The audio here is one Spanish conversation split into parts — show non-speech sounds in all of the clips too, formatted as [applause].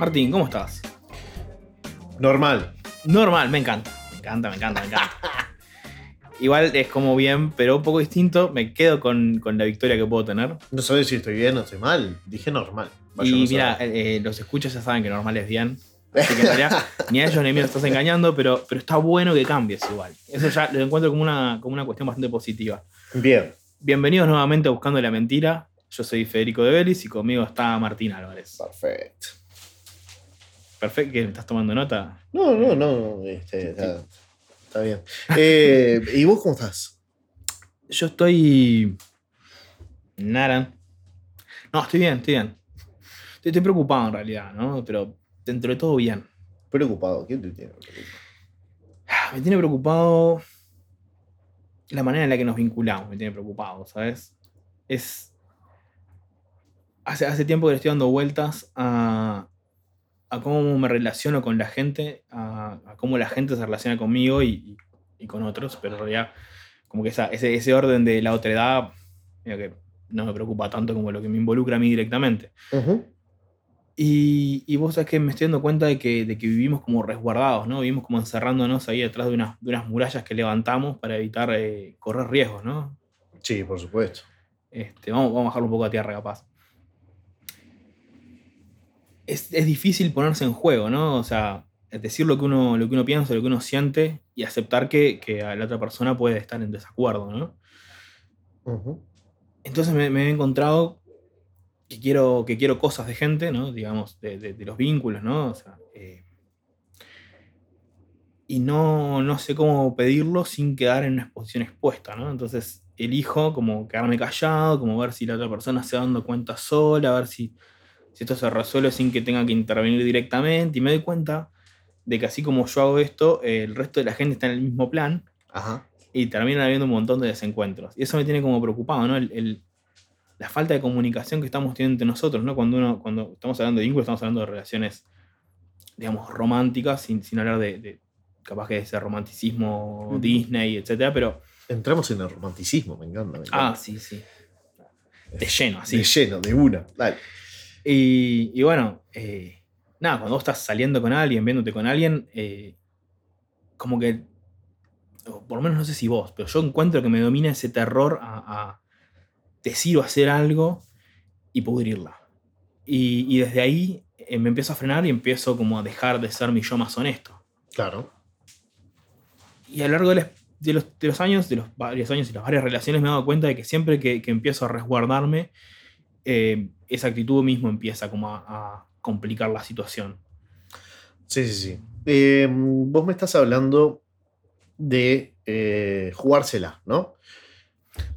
Martín, ¿cómo estás? Normal. Normal, me encanta. Me encanta, me encanta, me encanta. [laughs] Igual es como bien, pero un poco distinto. Me quedo con, con la victoria que puedo tener. No sabes si estoy bien o estoy mal. Dije normal. Vaya y mira, eh, los escuchas ya saben que normal es bien. [laughs] Así que en realidad ni a ellos ni a mí los estás engañando, pero, pero está bueno que cambies igual. Eso ya lo encuentro como una, como una cuestión bastante positiva. Bien. Bienvenidos nuevamente a Buscando la Mentira. Yo soy Federico de Vélez y conmigo está Martín Álvarez. Perfecto. Perfecto, ¿qué? ¿Me estás tomando nota? No, no, no. este, está, está bien. Eh, ¿Y vos cómo estás? Yo estoy. Nada. No, estoy bien, estoy bien. Estoy, estoy preocupado en realidad, ¿no? Pero dentro de todo bien. Preocupado. ¿Quién te tiene preocupado? Me tiene preocupado la manera en la que nos vinculamos, me tiene preocupado, ¿sabes? Es. Hace, hace tiempo que le estoy dando vueltas a, a cómo me relaciono con la gente, a, a cómo la gente se relaciona conmigo y, y- y con otros, pero en realidad, como que esa- ese, ese orden de la otredad, mira que no me preocupa tanto como lo que me involucra a mí directamente. Y, y vos sabés que me estoy dando cuenta de que, de que vivimos como resguardados, ¿no? Vivimos como encerrándonos ahí detrás de unas, de unas murallas que levantamos para evitar eh, correr riesgos, ¿no? Sí, por supuesto. Este, vamos, vamos a bajarlo un poco a tierra, capaz. Es, es difícil ponerse en juego, ¿no? O sea, decir lo que uno, lo que uno piensa, lo que uno siente y aceptar que, que a la otra persona puede estar en desacuerdo, ¿no? Entonces me, me he encontrado que quiero, que quiero cosas de gente, ¿no? Digamos, de, de- de los vínculos, ¿no? O sea, eh, y no, no sé cómo pedirlo sin quedar en una posición expuesta, ¿no? Entonces elijo como quedarme callado, como ver si la otra persona se va dando cuenta sola, a ver si, si esto se resuelve sin que tenga que intervenir directamente. Y me doy cuenta de que así como yo hago esto, eh, el resto de la gente está en el mismo plan Ajá. y terminan habiendo un montón de desencuentros. Y eso me tiene como preocupado, ¿no? El- el- la falta de comunicación que estamos teniendo entre nosotros, ¿no? Cuando, uno, cuando estamos hablando de vínculos, estamos hablando de relaciones, digamos, románticas, sin, sin hablar de, de capaz que de ese romanticismo. Disney, etcétera, pero. Entramos en el romanticismo, me encanta. me encanta. Ah, sí, sí. De lleno, así. De lleno, de una. Dale. Y, y bueno, eh, nada, cuando vos estás saliendo con alguien, viéndote con alguien, eh, como que, o por lo menos no sé si vos, pero yo encuentro que me domina ese terror a, a decir o hacer algo y pudrirla. Y, y desde ahí eh, me empiezo a frenar y empiezo como a dejar de ser mi yo más honesto. Claro. Y a lo largo de los, de los- de los años, de los varios años y las varias relaciones, me he dado cuenta de que siempre que, que empiezo a resguardarme, eh, esa actitud mismo empieza como a, a complicar la situación. Sí, sí, sí. Eh, vos me estás hablando de eh, jugársela, ¿no?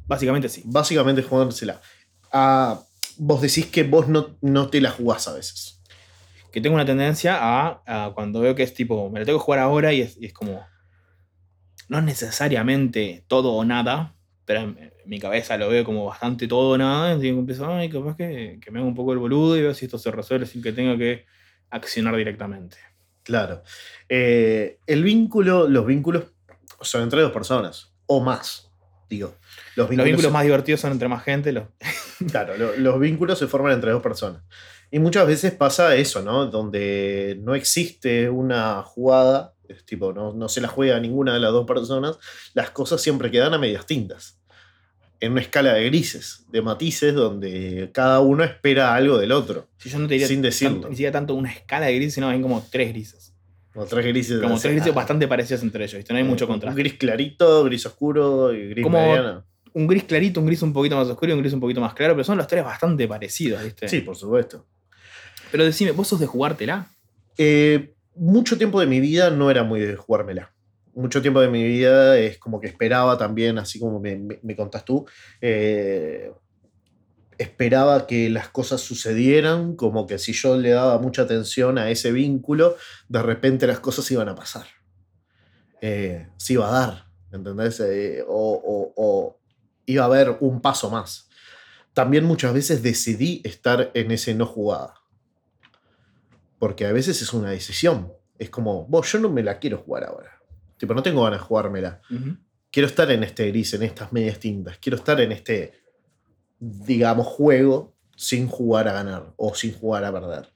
Básicamente sí. Básicamente jugársela. Ah, vos decís que vos no, no te la jugás a veces. Que tengo una tendencia a, a cuando veo que es tipo, me lo tengo que jugar ahora y es, y es como, no necesariamente todo o nada, pero en, mi cabeza lo veo como bastante todo o nada, y empiezo, ay, capaz que, que me hago un poco el boludo y veo si esto se resuelve sin que tenga que accionar directamente. Claro. Eh, el vínculo, los vínculos son entre dos personas o más. Digo, los vínculos, Los vínculos más divertidos son entre más gente, los, [laughs] Claro, lo- los vínculos se forman entre dos personas. Y muchas veces pasa eso, ¿no? Donde no existe una jugada, es tipo, no, no se la juega ninguna de las dos personas, las cosas siempre quedan a medias tintas. En una escala de grises, de matices, donde cada uno espera algo del otro. Si yo no te diría Sin decirlo. tanto- ni siquiera tanto una escala de grises, sino hay como tres grises. Como tres grises. Como tres grises ah, bastante parecidos entre ellos, ¿viste? No hay mucho un contraste. Gris clarito, gris oscuro y gris Como- mediano. Un gris clarito, un gris un poquito más oscuro y un gris un poquito más claro, pero son los tres bastante parecidos, ¿viste? Sí, por supuesto. Pero decime, ¿vos sos de jugártela? Eh, mucho tiempo de mi vida no era muy de jugármela. Mucho tiempo de mi vida es como que esperaba también, así como me, me- me contás tú, eh, esperaba que las cosas sucedieran, como que si yo le daba mucha atención a ese vínculo, de repente las cosas iban a pasar. Eh, se iba a dar, ¿entendés? Eh, o, o- o iba a haber un paso más. también muchas veces decidí estar en ese no jugada. Porque a veces es una decisión. Es como, vos, yo no me la quiero jugar ahora. Tipo, no tengo ganas de jugármela. Ujú. Quiero estar en este gris, en estas medias tintas. Quiero estar en este, digamos, juego sin jugar a ganar o sin jugar a perder.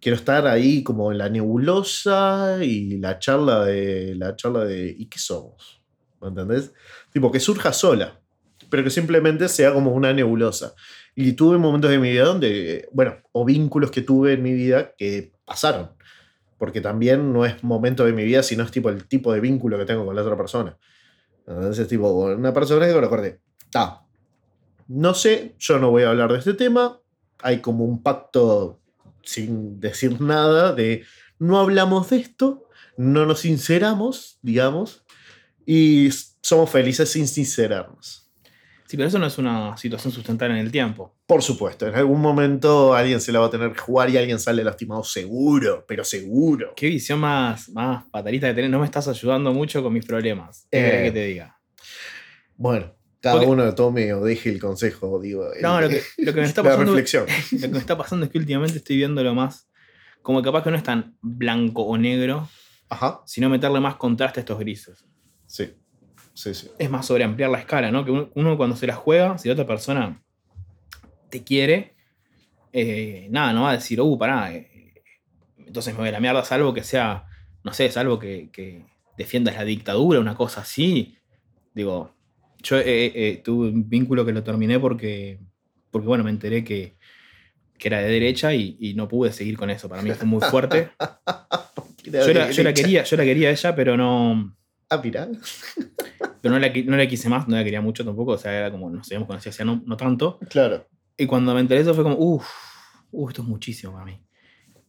Quiero estar ahí como en la nebulosa y la charla de. La charla de. ¿Y qué somos? ¿Me entendés? Tipo, que surja sola, pero que simplemente sea como una nebulosa. Y tuve momentos de mi vida donde, bueno, o vínculos que tuve en mi vida que pasaron. Porque también no es momento de mi vida, sino es tipo el tipo de vínculo que tengo con la otra persona. Entonces, tipo, una persona que me recuerde, está. No sé, yo no voy a hablar de este tema. Hay como un pacto sin decir nada de no hablamos de esto, no nos sinceramos, digamos, y somos felices sin sincerarnos. Sí, pero eso no es una situación sustentable en el tiempo. Por supuesto, en algún momento alguien se la va a tener que jugar y alguien sale lastimado seguro, pero seguro. Qué visión más, más fatalista que tenés. No me estás ayudando mucho con mis problemas. ¿Qué Eh, querés que te diga? Bueno, cada Porque- uno tome o deje el consejo, digo. el- No, lo que, [laughs] lo que me está la pasando. reflexión. Lo que me está pasando es que últimamente estoy viéndolo más. Como capaz que no es tan blanco o negro, Ajá, sino meterle más contraste a estos grises. sí. Sí, sí. Es más sobre ampliar la escala, ¿no? Que uno, uno cuando se la juega, si la otra persona te quiere, eh, nada, no va a decir, uh, pará, eh, entonces me voy a la mierda, salvo que sea, no sé, salvo que, que defiendas la dictadura, una cosa así. Digo, yo eh, eh, tuve un vínculo que lo terminé porque, porque bueno, me enteré que, que era de derecha y, y no pude seguir con eso. Para mí fue muy fuerte. [laughs] Yo la, yo la quería, yo la quería ella, pero no, Ah, mirá. [laughs] pero no la, no la quise más, no la quería mucho tampoco, o sea, era como, nos habíamos conocido hacía no, no tanto. Claro. Y cuando me enteré eso fue como, uff, esto es muchísimo para mí.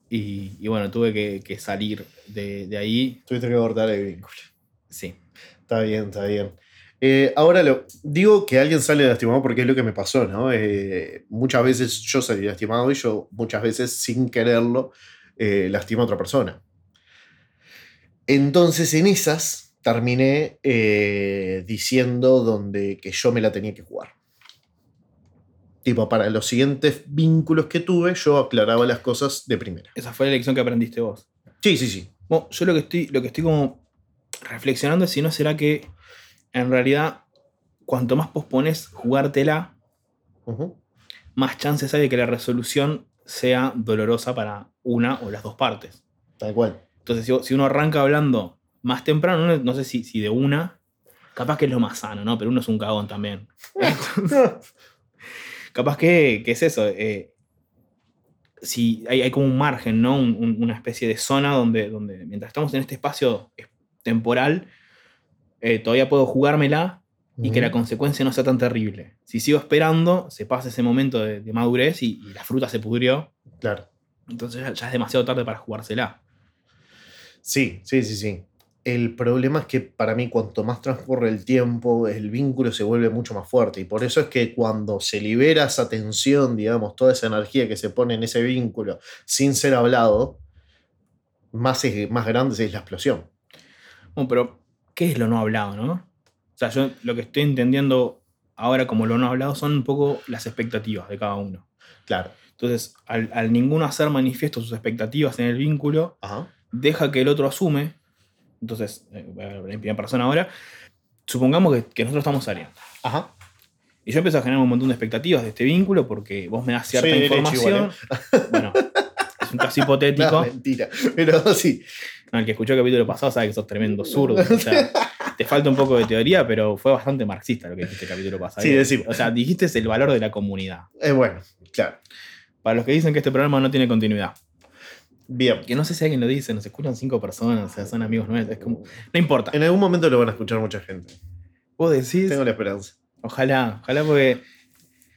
Y, y bueno, tuve que, que salir de, de ahí, Tuviste que cortar el vínculo. sí. Está bien, está bien. Eh, ahora lo, digo que alguien sale lastimado porque es lo que me pasó, ¿no? Eh, muchas veces yo salí lastimado y yo muchas veces sin quererlo eh, lastima a otra persona. Entonces en esas terminé eh, diciendo donde que yo me la tenía que jugar. Tipo, para los siguientes vínculos que tuve, yo aclaraba las cosas de primera. Esa fue la lección que aprendiste vos. Sí, sí, sí. Bueno, yo lo que estoy, lo que estoy como reflexionando es si no será que en realidad cuanto más pospones jugártela, más chances hay de que la resolución sea dolorosa para una o las dos partes. Tal cual. Entonces, si, si uno arranca hablando más temprano, no, sé si, si de una, capaz que es lo más sano, ¿no? Pero uno es un cagón también. [laughs] [laughs] capaz que, que es eso. eh, si hay, hay como un margen, ¿no? Un- un- una especie de zona donde, donde mientras estamos en este espacio es- temporal, eh, todavía puedo jugármela y que la consecuencia no sea tan terrible. Si sigo esperando, se pasa ese momento de, de madurez y, y la fruta se pudrió. Claro. Entonces ya, ya es demasiado tarde para jugársela. Sí, sí, sí, sí. El problema es que para mí cuanto más transcurre el tiempo, el vínculo se vuelve mucho más fuerte. Y por eso es que cuando se libera esa tensión, digamos, toda esa energía que se pone en ese vínculo sin ser hablado, más, es- más grande es la explosión. Bueno, pero, ¿qué es lo no hablado, no? O sea, yo lo que estoy entendiendo ahora como lo no hablado son un poco las expectativas de cada uno. Claro. Entonces, al, al ninguno hacer manifiesto sus expectativas en el vínculo, Ajá. deja que el otro asume. Entonces, eh, en primera persona ahora. Supongamos que, que nosotros estamos saliendo. Ajá. Y yo empiezo a generar un montón de expectativas de este vínculo porque vos me das cierta Soy información. igual, Bueno, es un caso hipotético. No, mentira. Pero sí. No, el que escuchó el capítulo pasado sabe que sos tremendo zurdo. O sea, te falta un poco de teoría, pero fue bastante marxista lo que dijiste el capítulo pasado. Sí, decime. O sea, dijiste el valor de la comunidad. Es bueno, claro. Para los que dicen que este programa no tiene continuidad. Bien. Que no sé si alguien lo dice, nos escuchan cinco personas, o sea, son amigos nuestros. Es como, no importa. En algún momento lo van a escuchar mucha gente. Vos decís, Tengo la esperanza. ojalá, ojalá porque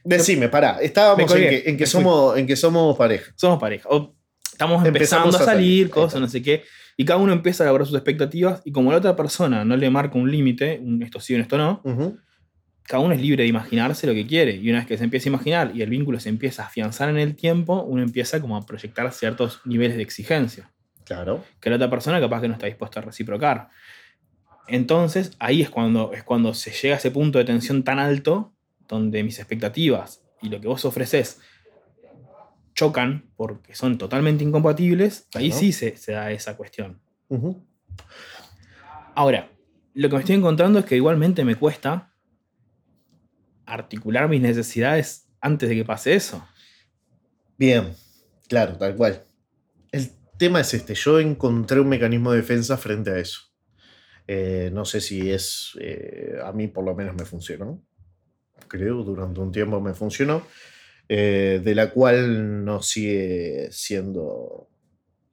Decime, pará. Estábamos en que, en, que somos, en que somos pareja. somos pareja. O estamos Empezamos empezando a a salir, cosas, no sé qué. Y cada uno empieza a elaborar sus expectativas. Y como la otra persona no le marca un límite, un esto sí, un esto no, Ujú. Cada uno es libre de imaginarse lo que quiere. Y una vez que se empieza a imaginar y el vínculo se empieza a afianzar en el tiempo, uno empieza como a proyectar ciertos niveles de exigencia Claro. que la otra persona capaz que no está dispuesta a reciprocar. Entonces, ahí es cuando, es cuando se llega a ese punto de tensión tan alto donde mis expectativas y lo que vos ofreces chocan porque son totalmente incompatibles, ahí Claro. sí se, se da esa cuestión. Ahora, lo que me estoy encontrando es que igualmente me cuesta articular mis necesidades antes de que pase eso. Bien, claro, tal cual. El tema es este, yo encontré un mecanismo de defensa frente a eso. Eh, no sé si es, eh, a mí por lo menos me funcionó. Creo, durante un tiempo me funcionó. eh, de la cual no sigue siendo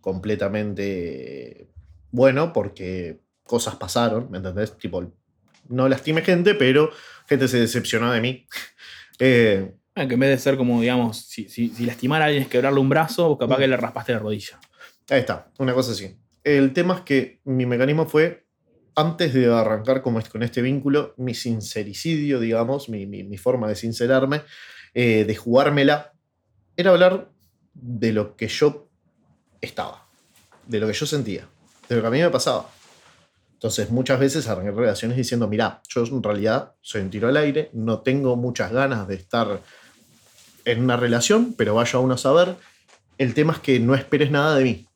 completamente bueno porque cosas pasaron, ¿me entendés? Tipo, no lastimé gente, pero gente se decepcionó de mí. Eh, Ah, que en vez de ser como, digamos, si, si, si lastimar a alguien es quebrarle un brazo, capaz que le raspaste la rodilla. Ahí está, una cosa así. El tema es que mi mecanismo fue, antes de arrancar con este, con este vínculo, mi sincericidio, digamos, mi, mi- mi forma de sincerarme, eh, de jugármela, era hablar de lo que yo estaba, de lo que yo sentía, de lo que a mí me pasaba. Entonces muchas veces arranqué relaciones diciendo, mira, yo en realidad soy un tiro al aire, no tengo muchas ganas de estar en una relación, pero vaya uno a saber. El tema es que no esperes nada de mí.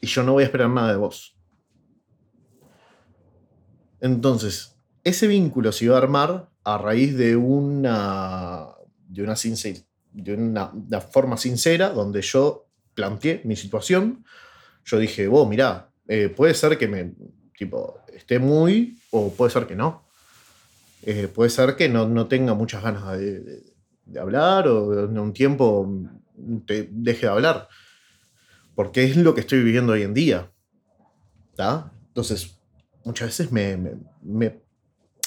Y yo no voy a esperar nada de vos. Entonces, ese vínculo se iba a armar a raíz de una, de una, sincer- de una, forma sincera donde yo planteé mi situación. Yo dije, vos, mirá, eh, puede ser que me tipo, esté muy o puede ser que no. Eh, puede ser que no, no tenga muchas ganas de, hablar o en un tiempo te deje de hablar. Porque es lo que estoy viviendo hoy en día. ¿tá? Entonces, muchas veces me- me-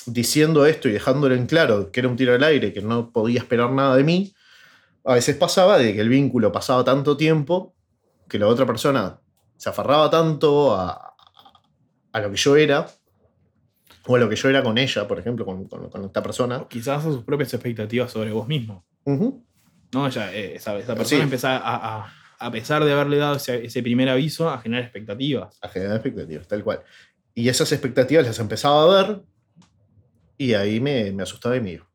diciendo esto y dejándolo en claro que era un tiro al aire, que no podía esperar nada de mí, a veces pasaba de que el vínculo pasaba tanto tiempo que la otra persona se aferraba tanto a, a lo que yo era, o a lo que yo era con ella, por ejemplo, con, con- con esta persona. Quizás a sus propias expectativas sobre vos mismo. Ujú. ¿no? Ya, eh, esa, esa persona Sí. empieza a, a- a pesar de haberle dado ese, ese primer aviso, a generar expectativas. a generar expectativas, tal cual. Y esas expectativas las empezaba a ver y ahí me, me asustaba y me iba.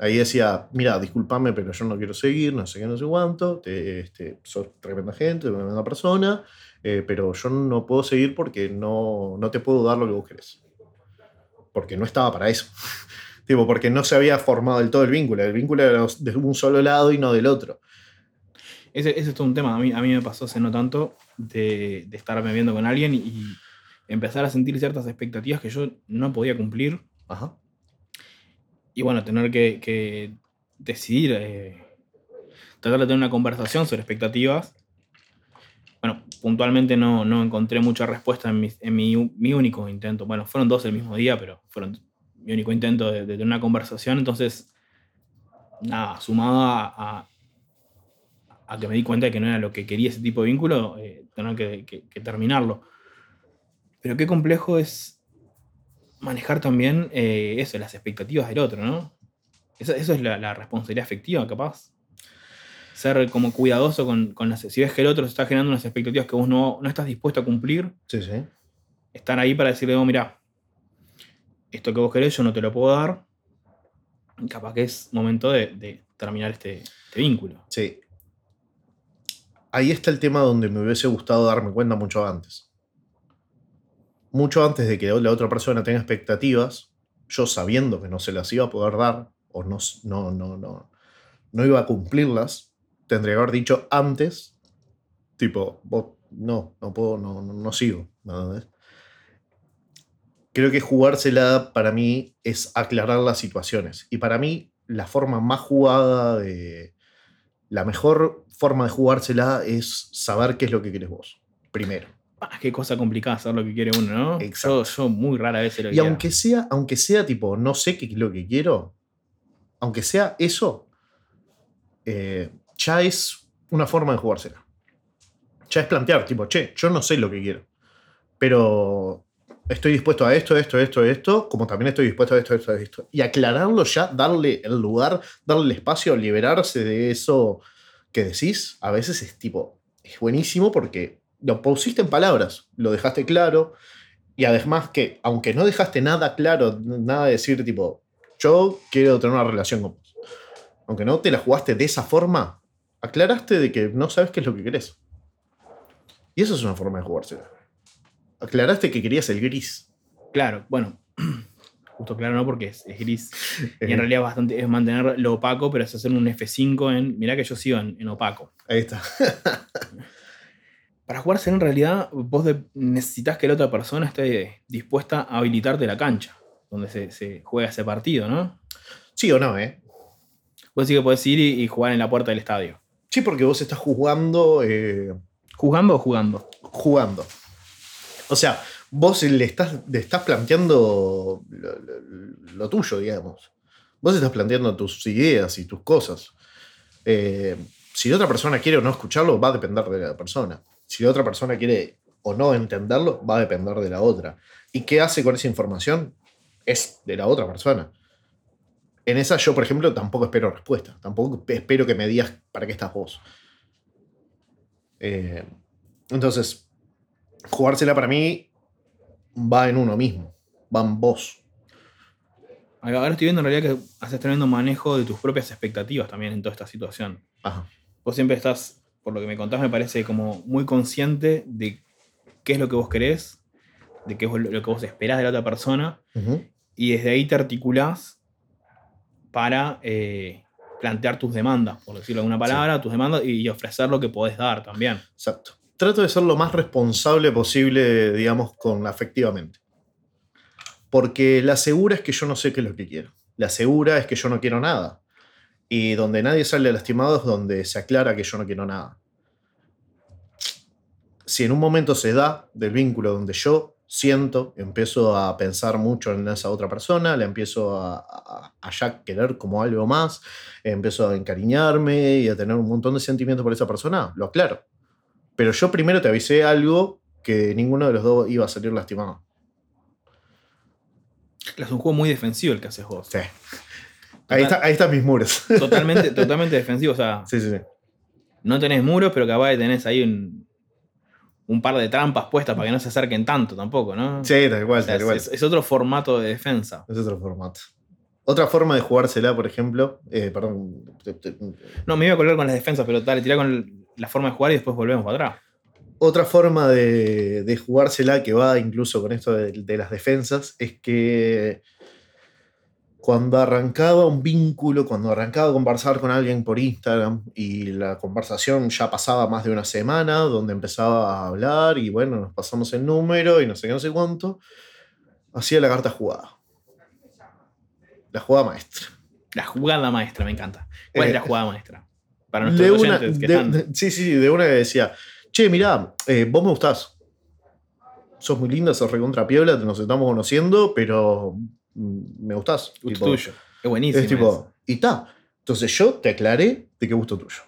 Ahí decía, mira, discúlpame, pero yo no quiero seguir, no sé qué, no sé cuánto, te, este, sos tremenda gente, tremenda persona, eh, pero yo no puedo seguir porque no, no te puedo dar lo que vos querés. Porque no estaba para eso. [laughs] tipo, porque no se había formado del todo el vínculo. El vínculo era de un solo lado y no del otro. Ese, ese es todo un tema. A mí, a mí me pasó hace no tanto de, de estarme viendo con alguien y empezar a sentir ciertas expectativas que yo no podía cumplir. Ajá. Y bueno, tener que, que decidir, eh, tratar de tener una conversación sobre expectativas. Bueno, puntualmente no, no encontré mucha respuesta en, mi, en mi, mi único intento. Bueno, fueron dos el mismo día, pero fueron mi único intento de, de tener una conversación. Entonces, nada, sumado a, a- a que me di cuenta de que no era lo que quería ese tipo de vínculo, eh, tener que, que- que terminarlo. Pero qué complejo es manejar también eh, eso, las expectativas del otro, ¿no? Eso, eso es la, la responsabilidad afectiva, capaz. Ser como cuidadoso con, con las... Si ves que el otro está generando unas expectativas que vos no, no estás dispuesto a cumplir, Sí, sí. estar ahí para decirle, oh, mira, esto que vos querés yo no te lo puedo dar. Capaz que es momento de, de terminar este, este vínculo. Sí. Ahí está el tema donde me hubiese gustado darme cuenta mucho antes. Mucho antes de que la otra persona tenga expectativas, yo sabiendo que no se las iba a poder dar o no, no, no, no, no iba a cumplirlas, tendría que haber dicho antes, tipo, vos, no, no puedo, no, no, no sigo. ¿no? Creo que jugársela para mí es aclarar las situaciones. Y para mí, la forma más jugada de, la mejor forma de jugársela es saber qué es lo que quieres vos. Primero. Ah, qué cosa complicada saber lo que quiere uno, ¿no? Exacto. Yo, yo muy rara vez lo Y aunque sea, aunque sea tipo, no sé qué es lo que quiero, aunque sea eso, eh, ya es una forma de jugársela. Ya es plantear, tipo, che, yo no sé lo que quiero. Pero estoy dispuesto a esto, esto, esto, esto, como también estoy dispuesto a esto, esto, esto. Y aclararlo ya, darle el lugar, darle el espacio, liberarse de eso que decís, a veces es tipo, es buenísimo porque lo pusiste en palabras, lo dejaste claro, y además que, aunque no dejaste nada claro, nada de decir tipo, yo quiero tener una relación con vos. Aunque no te la jugaste de esa forma, aclaraste de que no sabes qué es lo que querés. Y eso es una forma de jugársela. Aclaraste que querías el gris. Claro, bueno. [clears throat] Justo claro, no, porque es, es gris. [laughs] Y en realidad bastante, es mantener lo opaco, pero es hacer un F5 en. Mirá que yo sigo en, en opaco. Ahí está. [laughs] Para jugarse en realidad, vos necesitas que la otra persona esté dispuesta a habilitarte la cancha, donde se, se juega ese partido, ¿no? sí o no, ¿eh? Vos sí que podés ir y, y jugar en la puerta del estadio. Sí, porque vos estás jugando. eh, ¿Jugando o jugando? jugando. O sea, vos le estás, le estás planteando lo, lo- lo tuyo, digamos. Vos estás planteando tus ideas y tus cosas. Eh, si la otra persona quiere o no escucharlo, va a depender de la persona. Si la otra persona quiere o no entenderlo, va a depender de la otra. ¿Y qué hace con esa información? Es de la otra persona. En esa yo, por ejemplo, tampoco espero respuesta. Tampoco espero que me digas para qué estás vos. Eh, entonces, jugársela para mí va en uno mismo, va en vos. Ahora estoy viendo en realidad que haces tremendo manejo de tus propias expectativas también en toda esta situación. Ajá. Vos siempre estás, por lo que me contás, me parece como muy consciente de qué es lo que vos querés, de qué es lo que vos esperás de la otra persona, y desde ahí te articulás para eh, plantear tus demandas, por decirlo de alguna palabra, tus demandas y, y ofrecer lo que podés dar también. Exacto. Trato de ser lo más responsable posible, digamos, con afectivamente. Porque la segura es que yo no sé qué es lo que quiero. La segura es que yo no quiero nada. Y donde nadie sale lastimado es donde se aclara que yo no quiero nada. Si en un momento se da del vínculo donde yo siento, empiezo a pensar mucho en esa otra persona, la empiezo a, a- a ya querer como algo más, empiezo a encariñarme y a tener un montón de sentimientos por esa persona, lo aclaro. Pero yo primero te avisé algo que ninguno de los dos iba a salir lastimado. Es un juego muy defensivo el que haces vos. Sí. Ahí, está, ahí están mis muros. [laughs] Totalmente, totalmente defensivo. O sea, Sí, sí, sí. no tenés muros, pero capaz de tenés ahí un, un par de trampas puestas para que no se acerquen tanto tampoco, ¿no? Sí, tal cual, O sea, tal cual. es, es otro formato de defensa. Es otro formato. Otra forma de jugársela, por ejemplo, eh, perdón, No, me iba a colgar con las defensas, pero dale, tirá con la forma de jugar y después volvemos para atrás. otra forma de, de jugársela que va incluso con esto de, de las defensas es que cuando arrancaba un vínculo, cuando arrancaba a conversar con alguien por Instagram y la conversación ya pasaba más de una semana, donde empezaba a hablar y bueno, nos pasamos el número y no sé qué, no sé cuánto, hacía la carta jugada. La jugada maestra. La jugada maestra, me encanta. ¿Cuál Eh, es la jugada maestra? Para de nuestros una, oyentes que de- están. de- sí, sí, de una que decía, che, mirá, eh, vos me gustás. Sos muy linda, sos recontra piola, nos estamos conociendo, pero me gustás. gusto tuyo. Es buenísimo. Es tipo, y ta. Entonces yo te aclaré de qué gusto tuyo.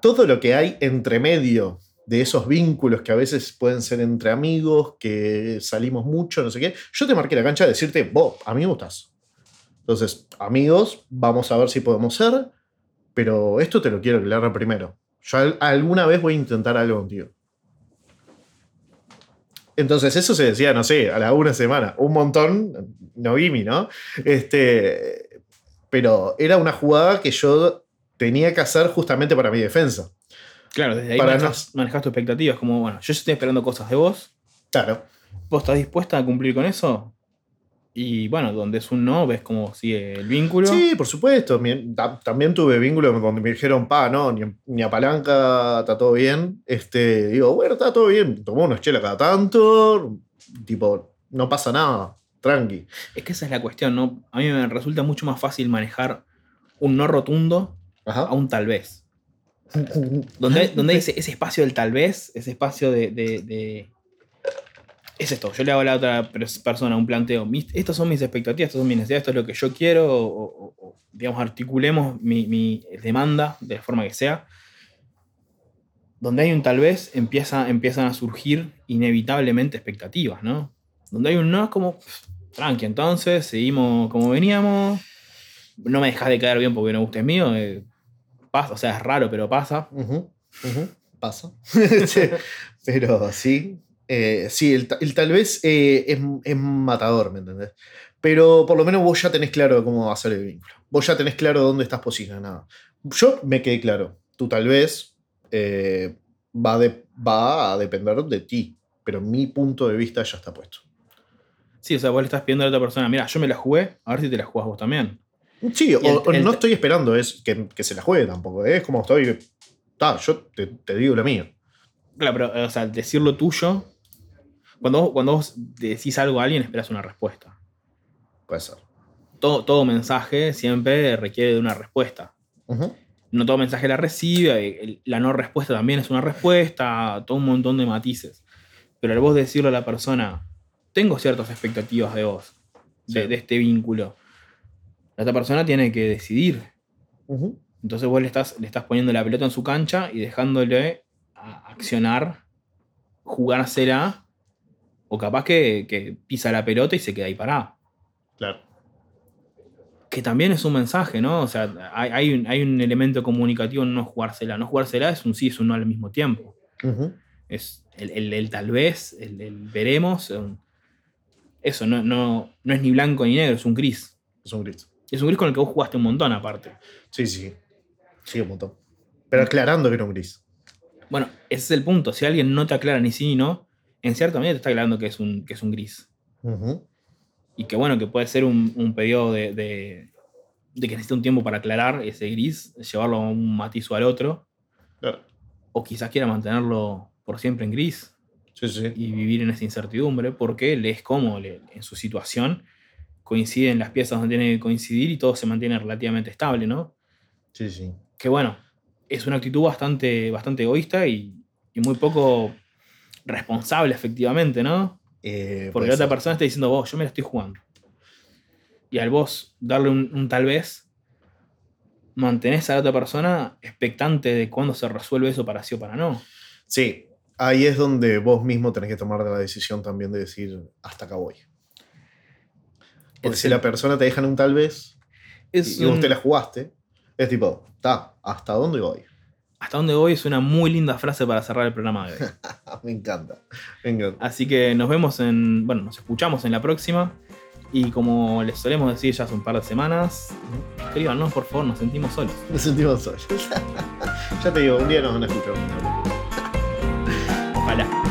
Todo lo que hay entre medio de esos vínculos que a veces pueden ser entre amigos, que salimos mucho, no sé qué, yo te marqué la cancha de decirte, vos, a mí me gustás. Entonces, amigos, vamos a ver si podemos ser, pero esto te lo quiero aclarar primero. Yo al- alguna vez voy a intentar algo contigo. Entonces, eso se decía, no sé, a la una semana, un montón, no Gimi, ¿no? Este, pero era una jugada que yo tenía que hacer justamente para mi defensa. Claro, desde ahí Para manejas, manejas tus expectativas. Como, bueno, yo estoy esperando cosas de vos. Claro. ¿Vos estás dispuesta a cumplir con eso? Y bueno, donde es un no, ves cómo sigue el vínculo. Sí, por supuesto. También tuve vínculos donde me dijeron, pa, no, ni, ni a palanca, está todo bien. Este, digo, bueno, está todo bien. Tomó unos chelas cada tanto. Tipo, no pasa nada. Tranqui. Es que esa es la cuestión, ¿no? A mí me resulta mucho más fácil manejar un no rotundo Ajá. a un tal vez. Donde, donde hay ese, ese espacio del tal vez, ese espacio de, de- de- Es esto, yo le hago a la otra pers- persona un planteo. mis- estas son mis expectativas, estas son mis necesidades, esto es lo que yo quiero, o, o- o, digamos, articulemos mi, mi demanda de la forma que sea. Donde hay un tal vez, empieza, empiezan a surgir inevitablemente expectativas, ¿no? Donde hay un no, es como, pff, tranqui, entonces, seguimos como veníamos. No me dejas de caer bien porque no gustes mío. eh, pasa, o sea, es raro, pero pasa. Ujú, ujú, Pasa. [laughs] [laughs] Sí, Pero sí. Eh, sí, el, ta- el tal vez eh, es, es matador, ¿me entendés? Pero por lo menos vos ya tenés claro cómo va a ser el vínculo. Vos ya tenés claro dónde estás posicionado. Yo me quedé claro. Tú tal vez eh, va, de- va a depender de ti. Pero mi punto de vista ya está puesto. Sí, o sea, vos le estás pidiendo a la otra persona, mira, yo me la jugué, a ver si te la jugás vos también. Sí, o, Y el- o el- no estoy esperando es que, que se la juegue tampoco. Es como estoy. Ta, yo te, te digo lo mío. Claro, pero, o sea, decir lo tuyo. Cuando vos, cuando vos decís algo a alguien, esperas una respuesta. Puede ser. Todo, todo mensaje siempre requiere de una respuesta. No todo mensaje la recibe, el- la no respuesta también es una respuesta, todo un montón de matices. Pero al vos decirle a la persona, tengo ciertas expectativas de vos, de, Sí. de este vínculo, la otra persona tiene que decidir. Entonces vos le estás, le estás poniendo la pelota en su cancha y dejándole a- accionar, jugársela, o capaz que, que pisa la pelota y se queda ahí parado. Claro. Que también es un mensaje, ¿no? O sea, hay, hay un, hay un elemento comunicativo en no jugársela. No jugársela es un sí, es un no al mismo tiempo. Ujú. Es el, el- el tal vez, el, el veremos. eso, no, no, no es ni blanco ni negro, es un gris. Es un grito. Es un gris con el que vos jugaste un montón aparte. Sí, sí. Sí, un montón. Pero aclarando que era un gris. Bueno, ese es el punto. Si alguien no te aclara ni sí ni no, en cierta medida te está aclarando que es un, que es un gris. Ujú. Y que bueno, que puede ser un, un periodo de, de, de que necesita un tiempo para aclarar ese gris, llevarlo a un matiz o al otro. Claro. O quizás quiera mantenerlo por siempre en gris Sí, sí. y vivir en esa incertidumbre, porque le es cómodo, le- en su situación coinciden las piezas donde tiene que coincidir y todo se mantiene relativamente estable, ¿no? Sí, sí. Que bueno, es una actitud bastante, bastante egoísta y, y muy poco responsable, efectivamente, ¿no? Eh, Porque la otra ser. persona está diciendo, vos, yo me la estoy jugando. Y al vos darle un, un tal vez, mantenés a la otra persona expectante de cuándo se resuelve eso para sí o para no. Sí, ahí es donde vos mismo tenés que tomar la decisión también de decir, hasta acá voy. Porque si la persona te deja en un tal vez Es y vos un- te la jugaste, es tipo, está, ¿hasta dónde voy? Hasta dónde voy es una muy linda frase para cerrar el programa de hoy. [laughs] me encanta, me encanta. Así que nos vemos en. Bueno, nos escuchamos en la próxima. Y como les solemos decir ya hace un par de semanas, escríbanos por favor, nos sentimos solos. Me sentimos solos. [laughs] ya te digo, un día nos van a escuchar. Ojalá.